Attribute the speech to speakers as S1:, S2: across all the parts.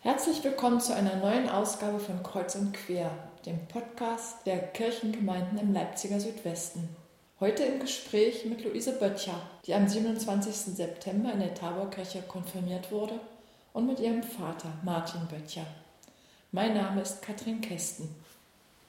S1: Herzlich willkommen zu einer neuen Ausgabe von Kreuz und Quer, dem Podcast der Kirchengemeinden im Leipziger Südwesten. Heute im Gespräch mit Luise Böttcher, die am 27. September in der Taborkirche konfirmiert wurde, und mit ihrem Vater Martin Böttcher. Mein Name ist Katrin Kästen.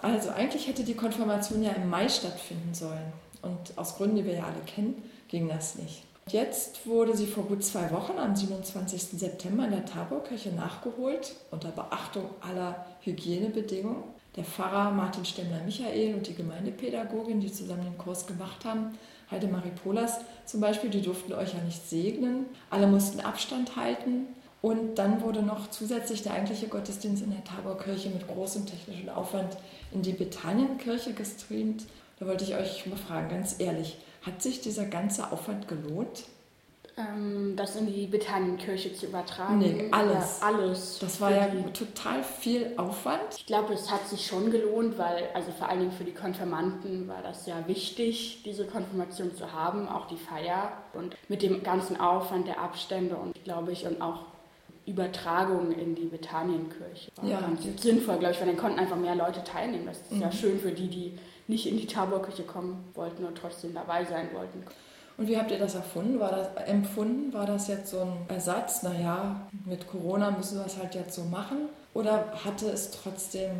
S1: Also eigentlich hätte die Konfirmation ja im Mai stattfinden sollen. Und aus Gründen, die wir ja alle kennen, ging das nicht. Jetzt wurde sie vor gut zwei Wochen am 27. September in der Taborkirche nachgeholt, unter Beachtung aller Hygienebedingungen. Der Pfarrer Martin Stemmler-Michael und die Gemeindepädagogin, die zusammen den Kurs gemacht haben, Heidemarie Polas zum Beispiel, die durften euch ja nicht segnen. Alle mussten Abstand halten. Und dann wurde noch zusätzlich der eigentliche Gottesdienst in der Taborkirche mit großem technischen Aufwand in die Bethanienkirche gestreamt. Da wollte ich euch mal fragen, ganz ehrlich, hat sich dieser ganze Aufwand gelohnt?
S2: Ähm, das in die Bethanienkirche zu übertragen.
S1: Nee, alles.
S2: Ja, alles.
S1: Das war ja total viel Aufwand.
S2: Ich glaube, es hat sich schon gelohnt, weil, also vor allen Dingen für die Konfirmanden war das ja wichtig, diese Konfirmation zu haben, auch die Feier. Und mit dem ganzen Aufwand der Abstände und, glaube ich, und auch Übertragung in die Bethanienkirche. War
S1: Ja.
S2: ganz sinnvoll, glaube ich, weil dann konnten einfach mehr Leute teilnehmen. Das ist ja
S1: Mhm.
S2: schön für die, die nicht in die Taborkirche kommen wollten und trotzdem dabei sein wollten.
S1: Und wie habt ihr das erfunden? War das empfunden? War das jetzt so ein Ersatz? Naja, mit Corona müssen wir es halt jetzt so machen. Oder hatte es trotzdem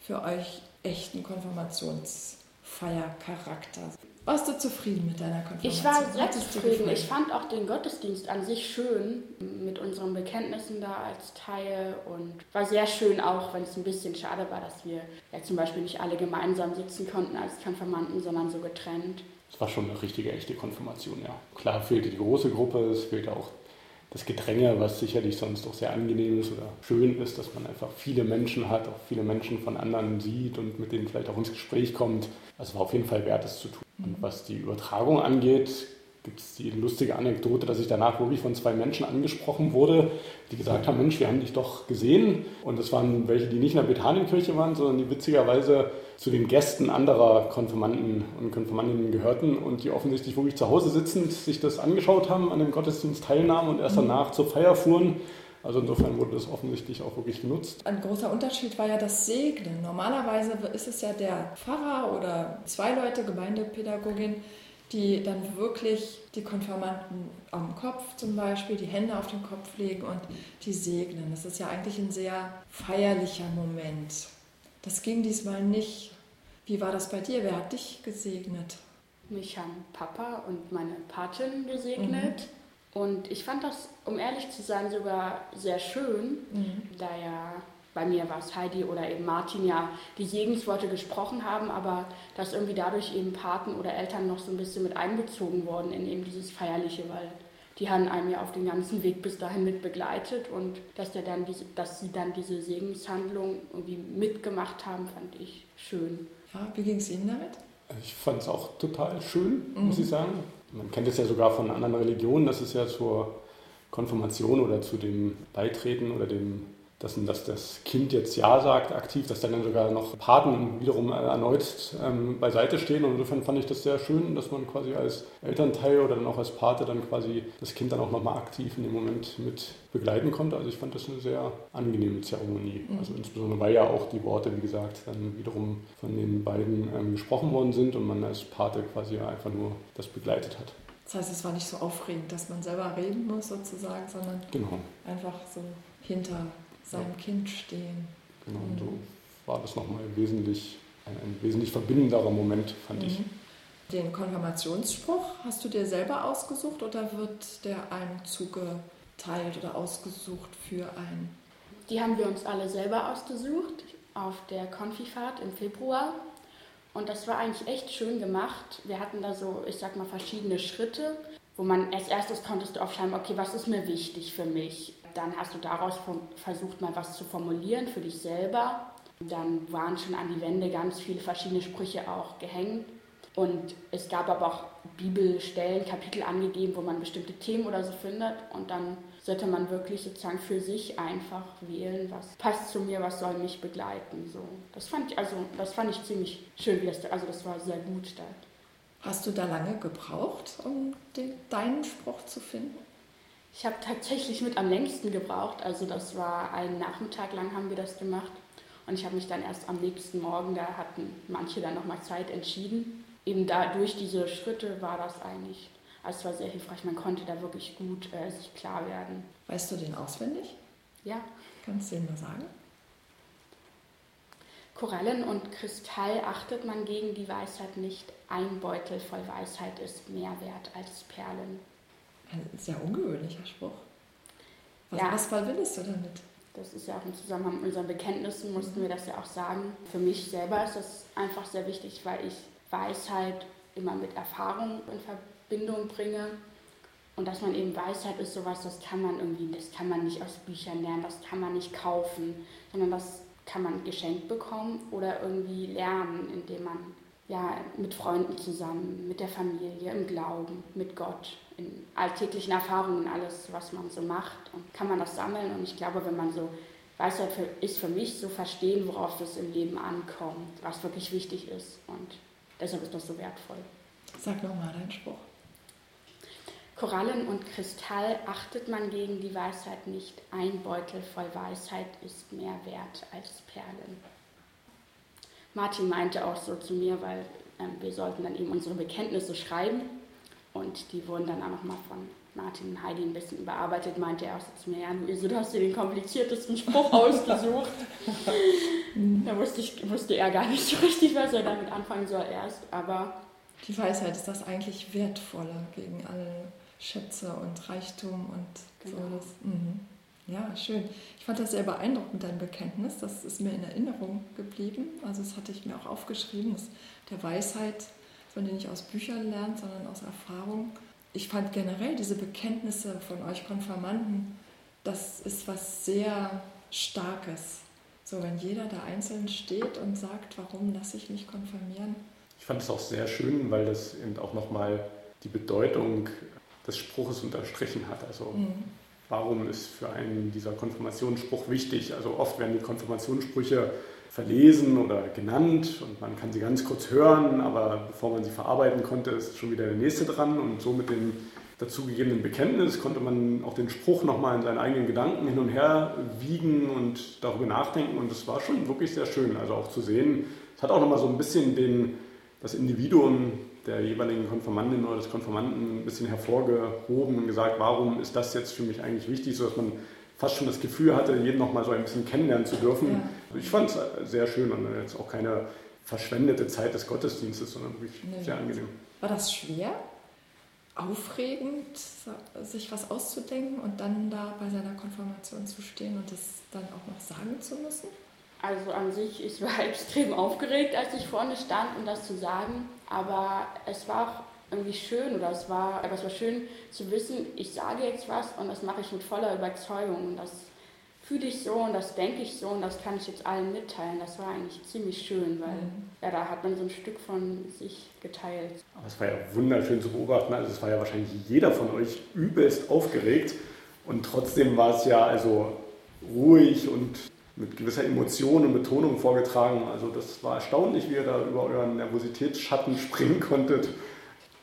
S1: für euch echten Konfirmationsfeiercharakter? Warst du zufrieden mit deiner Konfirmation?
S2: Ich war sehr zufrieden. Ich fand auch den Gottesdienst an sich schön, mit unseren Bekenntnissen da als Teil. Und war sehr schön auch, wenn es ein bisschen schade war, dass wir ja zum Beispiel nicht alle gemeinsam sitzen konnten als Konfirmanden, sondern so getrennt.
S3: Es war schon eine richtige, echte Konfirmation, ja. Klar fehlte die große Gruppe, es fehlte auch das Gedränge, was sicherlich sonst doch sehr angenehm ist oder schön ist, dass man einfach viele Menschen hat, auch viele Menschen von anderen sieht und mit denen vielleicht auch ins Gespräch kommt. Also war auf jeden Fall wert, es zu tun. Und was die Übertragung angeht, gibt es die lustige Anekdote, dass ich danach wirklich von zwei Menschen angesprochen wurde, die gesagt haben, Mensch, wir haben dich doch gesehen. Und das waren welche, die nicht in der Bethanienkirche waren, sondern die witzigerweise zu den Gästen anderer Konfirmanden und Konfirmandinnen gehörten und die offensichtlich wirklich zu Hause sitzend sich das angeschaut haben, an dem Gottesdienst teilnahmen und erst danach zur Feier fuhren. Also insofern wurde das offensichtlich auch wirklich genutzt.
S1: Ein großer Unterschied war ja das Segnen. Normalerweise ist es ja der Pfarrer oder zwei Leute, Gemeindepädagogin, die dann wirklich die Konfirmanden am Kopf zum Beispiel, die Hände auf den Kopf legen und die segnen. Das ist ja eigentlich ein sehr feierlicher Moment. Das ging diesmal nicht. Wie war das bei dir? Wer hat dich gesegnet?
S2: Mich haben Papa und meine Patin gesegnet. Und ich fand das, um ehrlich zu sein, sogar sehr schön, da ja bei mir war es Heidi oder eben Martin ja die Segensworte gesprochen haben, aber dass irgendwie dadurch eben Paten oder Eltern noch so ein bisschen mit einbezogen wurden in eben dieses Feierliche, weil die haben einem ja auf den ganzen Weg bis dahin mit begleitet und dass, der dann diese, dass sie dann diese Segenshandlung irgendwie mitgemacht haben, fand ich schön.
S1: Ja, wie ging es Ihnen damit?
S3: Ich fand es auch total schön, muss ich sagen. Man kennt es ja sogar von anderen Religionen, dass es ja zur Konfirmation oder zu dem Beitreten oder dem, dass, dass das Kind jetzt Ja sagt aktiv, dass dann, sogar noch Paten wiederum erneut ähm, beiseite stehen. Und insofern fand ich das sehr schön, dass man quasi als Elternteil oder dann auch als Pate dann quasi das Kind dann auch nochmal aktiv in dem Moment mit begleiten konnte. Also ich fand das eine sehr angenehme Zeremonie. Also insbesondere weil ja auch die Worte, wie gesagt, dann wiederum von den beiden ähm, gesprochen worden sind und man als Pate quasi einfach nur das begleitet hat.
S1: Das heißt, es war nicht so aufregend, dass man selber reden muss sozusagen, sondern
S3: Genau,
S1: einfach so hinter seinem Kind stehen.
S3: genau. Und so war das nochmal wesentlich, ein, ein wesentlich verbindenderer Moment, fand ich.
S1: Den Konfirmationsspruch hast du dir selber ausgesucht oder wird der einem zugeteilt oder ausgesucht für einen?
S2: Die haben wir uns alle selber ausgesucht auf der Konfifahrt im Februar. Und das war eigentlich echt schön gemacht. Wir hatten da so, ich sag mal, verschiedene Schritte, wo man als erstes konntest du aufschreiben, okay, was ist mir wichtig für mich? Dann hast du daraus versucht, mal was zu formulieren für dich selber. Dann waren schon an die Wände ganz viele verschiedene Sprüche auch gehängt. Und es gab aber auch Bibelstellen, Kapitel angegeben, wo man bestimmte Themen oder so findet. Und dann sollte man wirklich sozusagen für sich einfach wählen, was passt zu mir, was soll mich begleiten. So. Das fand ich, also das fand ich ziemlich schön, also das war sehr gut da.
S1: Hast du da lange gebraucht, um den, deinen Spruch zu finden?
S2: Ich habe tatsächlich mit am längsten gebraucht. Also das war einen Nachmittag lang haben wir das gemacht. Und ich habe mich dann erst am nächsten Morgen, da hatten manche dann nochmal Zeit entschieden. Eben da durch diese Schritte war das eigentlich, also es war sehr hilfreich. Man konnte da wirklich gut äh, sich klar werden.
S1: Weißt du den auswendig?
S2: Ja.
S1: Kannst du den mal sagen?
S2: Korallen und Kristall achtet man gegen die Weisheit nicht. Ein Beutel voll Weisheit ist mehr wert als Perlen.
S1: Ein sehr ungewöhnlicher Spruch. Was, ja. was verbindest du damit?
S2: Das ist ja auch im Zusammenhang mit unseren Bekenntnissen, mussten wir das ja auch sagen. Für mich selber ist das einfach sehr wichtig, weil ich Weisheit immer mit Erfahrung in Verbindung bringe. Und dass man eben Weisheit ist sowas, das kann man irgendwie, das kann man nicht aus Büchern lernen, das kann man nicht kaufen, sondern das kann man geschenkt bekommen oder irgendwie lernen, indem man ja, mit Freunden zusammen, mit der Familie, im Glauben, mit Gott, in alltäglichen Erfahrungen, alles, was man so macht. Und kann man das sammeln. Und ich glaube, wenn man so Weisheit für, ist für mich so verstehen, worauf es im Leben ankommt, was wirklich wichtig ist. Und deshalb ist das so wertvoll.
S1: Sag nochmal deinen Spruch.
S2: Korallen und Kristall achtet man gegen die Weisheit nicht. Ein Beutel voll Weisheit ist mehr wert als Perlen. Martin meinte auch so zu mir, weil ähm, wir sollten dann eben unsere Bekenntnisse schreiben und die wurden dann auch nochmal von Martin und Heidi ein bisschen überarbeitet, meinte er auch so zu mir, ja, Luise, du hast dir den kompliziertesten Spruch ausgesucht. da wusste, ich, wusste er gar nicht so richtig, was er damit anfangen soll erst, aber...
S1: Die Weisheit ist das eigentlich wertvoller gegen alle Schätze und Reichtum und genau. so. Das, mhm. Ja, schön. Ich fand das sehr beeindruckend, dein Bekenntnis. Das ist mir in Erinnerung geblieben. Also das hatte ich mir auch aufgeschrieben, dass der Weisheit, von denen ich aus Büchern lernt, sondern aus Erfahrung. Ich fand generell diese Bekenntnisse von euch Konfirmanden, das ist was sehr Starkes. So, wenn jeder da einzeln steht und sagt, warum lasse ich mich konfirmieren?
S3: Ich fand es auch sehr schön, weil das eben auch nochmal die Bedeutung des Spruches unterstrichen hat. Also mhm warum ist für einen dieser Konfirmationsspruch wichtig. Also oft werden die Konfirmationssprüche verlesen oder genannt und man kann sie ganz kurz hören, aber bevor man sie verarbeiten konnte, ist schon wieder der nächste dran und so mit dem dazugegebenen Bekenntnis konnte man auch den Spruch nochmal in seinen eigenen Gedanken hin und her wiegen und darüber nachdenken und das war schon wirklich sehr schön, also auch zu sehen, es hat auch nochmal so ein bisschen den, das Individuum der jeweiligen Konfirmandin oder des Konfirmanden ein bisschen hervorgehoben und gesagt, warum ist das jetzt für mich eigentlich wichtig, sodass man fast schon das Gefühl hatte, jeden noch mal so ein bisschen kennenlernen zu dürfen. Ja. Ich fand es sehr schön und jetzt auch keine verschwendete Zeit des Gottesdienstes, sondern wirklich nee. sehr angenehm.
S1: War das schwer, aufregend, sich was auszudenken und dann da bei seiner Konfirmation zu stehen und das dann auch noch sagen zu müssen?
S2: Also an sich, ich war extrem aufgeregt, als ich vorne stand, um das zu sagen. Aber es war auch irgendwie schön oder es war, aber es war schön zu wissen, ich sage jetzt was und das mache ich mit voller Überzeugung und das fühle ich so und das denke ich so und das kann ich jetzt allen mitteilen. Das war eigentlich ziemlich schön, weil mhm. ja, da hat man so ein Stück von sich geteilt.
S3: Aber es war ja wunderschön zu beobachten. Also es war ja wahrscheinlich jeder von euch übelst aufgeregt und trotzdem war es ja also ruhig und mit gewisser Emotion und Betonung vorgetragen. Also das war erstaunlich, wie ihr da über euren Nervositätsschatten springen konntet.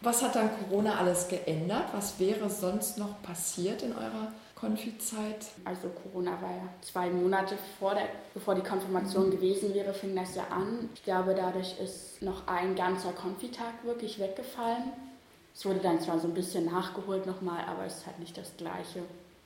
S1: Was hat dann Corona alles geändert? Was wäre sonst noch passiert in eurer Konfizeit?
S2: Also Corona war ja zwei Monate vor der, bevor die Konfirmation mhm. gewesen wäre, fing das ja an. Ich glaube, dadurch ist noch ein ganzer Konfitag wirklich weggefallen. Es wurde dann zwar so ein bisschen nachgeholt nochmal, aber es ist halt nicht das Gleiche.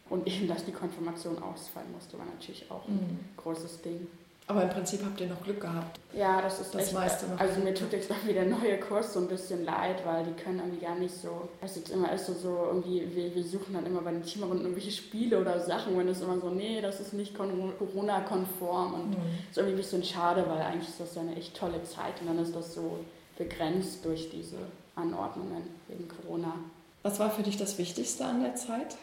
S2: Und eben, dass die Konfirmation ausfallen musste, war natürlich auch ein mhm. großes Ding.
S1: Aber im Prinzip habt ihr noch Glück gehabt.
S2: Ja, das ist das echt, meiste noch. Also mir tut jetzt wieder der neue Kurs so ein bisschen leid, weil die können irgendwie gar nicht so, was jetzt immer ist, so, so irgendwie, wir, wir suchen dann immer bei den Teamrunden irgendwelche Spiele oder Sachen, wenn es immer so, nee, das ist nicht Corona-konform und mhm. ist irgendwie ein bisschen schade, weil eigentlich ist das ja eine echt tolle Zeit und dann ist das so begrenzt durch diese Anordnungen wegen Corona.
S1: Was war für dich das Wichtigste an der Zeit?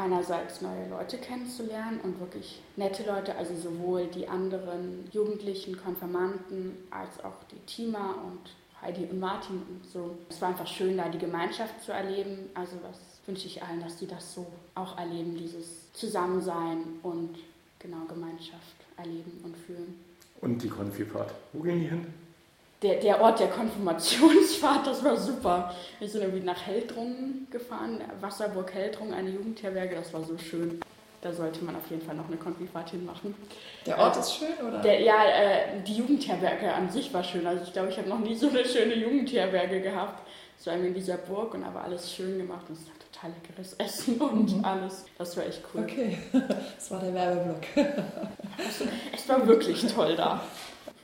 S2: Einerseits neue Leute kennenzulernen und wirklich nette Leute, also sowohl die anderen Jugendlichen, Konfirmanden als auch die Teamer und Heidi und Martin und so. Es war einfach schön, da die Gemeinschaft zu erleben. Also was wünsche ich allen, dass die das so auch erleben, dieses Zusammensein und genau Gemeinschaft erleben und fühlen.
S3: Und die Konfifahrt. Wo gehen die hin?
S2: Der, der Ort der Konfirmationsfahrt, das war super. Wir sind irgendwie nach Heldrungen gefahren, Wasserburg Heldrungen, eine Jugendherberge, das war so schön. Da sollte man auf jeden Fall noch eine Konfifahrt hinmachen.
S1: Der Ort ist schön, oder?
S2: Der, ja, äh, die Jugendherberge an sich war schön. Also ich glaube, ich habe noch nie so eine schöne Jugendherberge gehabt. So in dieser Burg und aber alles schön gemacht und es war total leckeres Essen und mhm. alles. Das war echt cool.
S1: Okay, das war der Werbeblock.
S2: Also, es war wirklich toll da.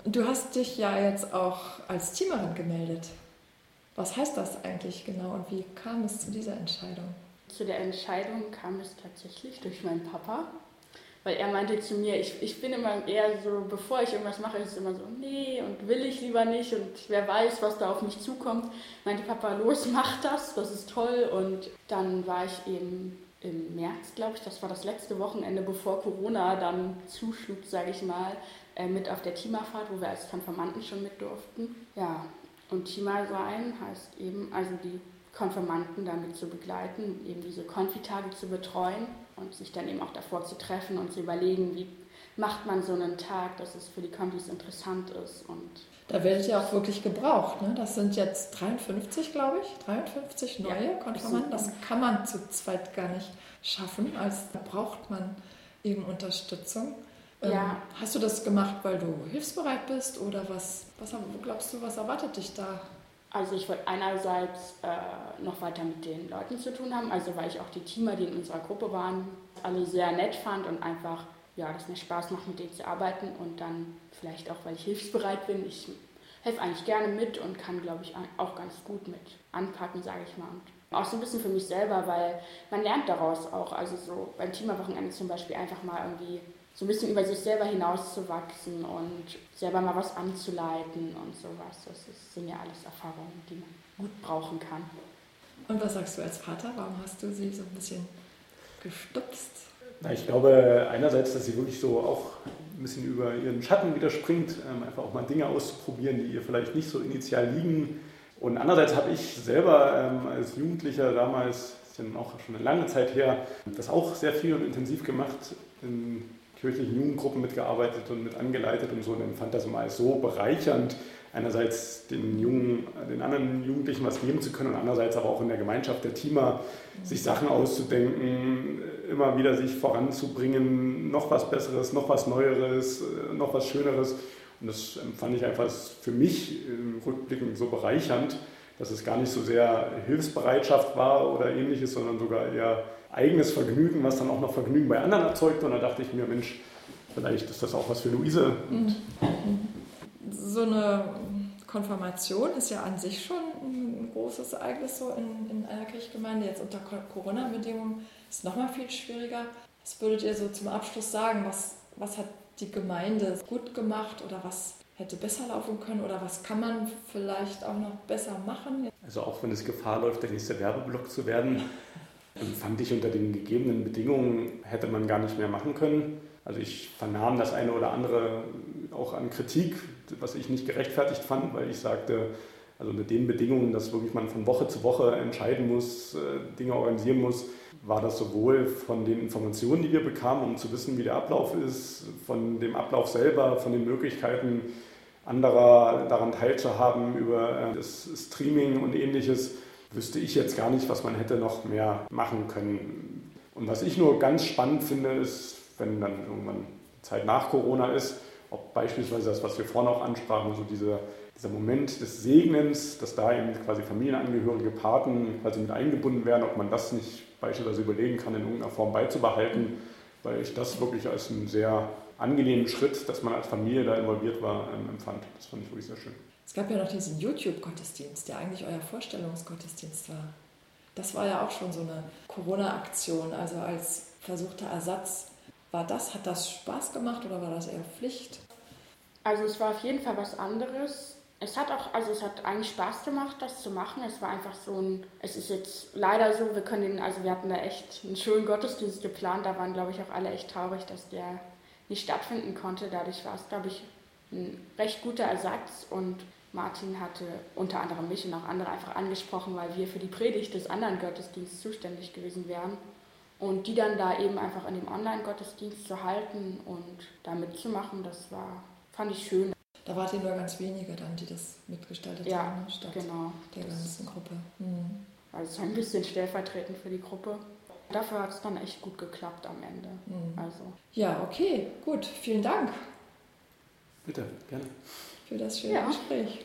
S1: Du hast dich ja jetzt auch als Teamerin gemeldet. Was heißt das eigentlich genau und wie kam es zu dieser Entscheidung?
S2: Zu der Entscheidung kam es tatsächlich durch meinen Papa, weil er meinte zu mir, ich, ich bin immer eher so, bevor ich irgendwas mache, ist es immer so, nee und will ich lieber nicht und wer weiß, was da auf mich zukommt. Meinte Papa, los, mach das, das ist toll. Und dann war ich eben im März, glaube ich, das war das letzte Wochenende, bevor Corona dann zuschlug, sage ich mal, äh, mit auf der Timafahrt, wo wir als Konfirmanden schon mit durften. Ja, und Tima sein heißt eben, also die Konfirmanden damit zu begleiten, eben diese Konfitage zu betreuen und sich dann eben auch davor zu treffen und zu überlegen, wie macht man so einen Tag, dass es für die Konfis interessant ist. Und
S1: da werdet ihr auch wirklich gebraucht. Ne? Das sind jetzt 53, glaube ich, 53 neue ja, Konfirmanden. Das kann man zu zweit gar nicht schaffen. Also da braucht man eben Unterstützung. Ähm, ja. Hast du das gemacht, weil du hilfsbereit bist oder was, was glaubst du, was erwartet dich da?
S2: Also ich wollte einerseits äh, noch weiter mit den Leuten zu tun haben, also weil ich auch die Teamer, die in unserer Gruppe waren, alle sehr nett fand und einfach, ja, dass mir Spaß macht, mit denen zu arbeiten und dann vielleicht auch, weil ich hilfsbereit bin. Ich helfe eigentlich gerne mit und kann, glaube ich, auch ganz gut mit anpacken, sage ich mal. Und auch so ein bisschen für mich selber, weil man lernt daraus auch, also so beim Teamerwochenende zum Beispiel einfach mal irgendwie so ein bisschen über sich selber hinauszuwachsen und selber mal was anzuleiten und sowas. Das ist, sind ja alles Erfahrungen, die man gut brauchen kann.
S1: Und was sagst du als Vater? Warum hast du sie so ein bisschen gestupst?
S3: Na, ich glaube einerseits, dass sie wirklich so auch ein bisschen über ihren Schatten wieder springt, ähm, einfach auch mal Dinge auszuprobieren, die ihr vielleicht nicht so initial liegen. Und andererseits habe ich selber ähm, als Jugendlicher damals, das ist ja auch schon eine lange Zeit her, das auch sehr viel und intensiv gemacht in kirchlichen Jugendgruppen mitgearbeitet und mit angeleitet und so und empfand das als so bereichernd, einerseits den Jungen, den anderen Jugendlichen was geben zu können und andererseits aber auch in der Gemeinschaft der Teamer sich Sachen auszudenken, immer wieder sich voranzubringen, noch was Besseres, noch was Neueres, noch was Schöneres. Und das empfand ich einfach für mich im Rückblicken so bereichernd, dass es gar nicht so sehr Hilfsbereitschaft war oder ähnliches, sondern sogar eher eigenes Vergnügen, was dann auch noch Vergnügen bei anderen erzeugt. Und da dachte ich mir, Mensch, vielleicht ist das auch was für Luise. Mhm.
S1: So eine Konfirmation ist ja an sich schon ein großes Ereignis so in, in einer Kirchgemeinde. Jetzt unter Corona-Bedingungen ist es nochmal viel schwieriger. Was würdet ihr so zum Abschluss sagen? Was, was hat die Gemeinde gut gemacht oder was hätte besser laufen können oder was kann man vielleicht auch noch besser machen?
S3: Also auch wenn es Gefahr läuft, der nächste Werbeblock zu werden, fand ich unter den gegebenen Bedingungen hätte man gar nicht mehr machen können. Also ich vernahm das eine oder andere auch an Kritik, was ich nicht gerechtfertigt fand, weil ich sagte, also unter den Bedingungen, dass wirklich man von Woche zu Woche entscheiden muss, äh, Dinge organisieren muss, war das sowohl von den Informationen, die wir bekamen, um zu wissen, wie der Ablauf ist, von dem Ablauf selber, von den Möglichkeiten anderer daran teilzuhaben über äh, das Streaming und ähnliches, wüsste ich jetzt gar nicht, was man hätte noch mehr machen können. Und was ich nur ganz spannend finde, ist, wenn dann irgendwann Zeit nach Corona ist, ob beispielsweise das, was wir vorhin auch ansprachen, so diese, dieser Moment des Segnens, dass da eben quasi Familienangehörige, Paten quasi mit eingebunden werden, ob man das nicht beispielsweise überlegen kann, in irgendeiner Form beizubehalten, weil ich das wirklich als einen sehr angenehmen Schritt, dass man als Familie da involviert war, ähm, empfand. Das fand ich wirklich sehr schön.
S1: Es gab ja noch diesen YouTube-Gottesdienst, der eigentlich euer Vorstellungsgottesdienst war. Das war ja auch schon so eine Corona-Aktion, also als versuchter Ersatz. War das, hat das Spaß gemacht oder war das eher Pflicht?
S2: Also es war auf jeden Fall was anderes. Es hat auch, also es hat eigentlich Spaß gemacht, das zu machen. Es war einfach so ein, es ist jetzt leider so, wir können den, also wir hatten da echt einen schönen Gottesdienst geplant. Da waren, glaube ich, auch alle echt traurig, dass der nicht stattfinden konnte. Dadurch war es, glaube ich, ein recht guter Ersatz und Martin hatte unter anderem mich und auch andere einfach angesprochen, weil wir für die Predigt des anderen Gottesdienstes zuständig gewesen wären. Und die dann da eben einfach in dem Online-Gottesdienst zu halten und da mitzumachen, das war, fand ich schön.
S1: Da wart ihr nur ganz wenige dann, die das mitgestaltet
S2: ja,
S1: haben, ne? statt
S2: genau.
S1: der ganzen Gruppe. Mhm.
S2: Also ein bisschen stellvertretend für die Gruppe. Dafür hat es dann echt gut geklappt am Ende. Mhm. Also.
S1: Ja, okay, gut. Vielen Dank.
S3: Bitte, gerne
S1: für das schöne ja. Gespräch.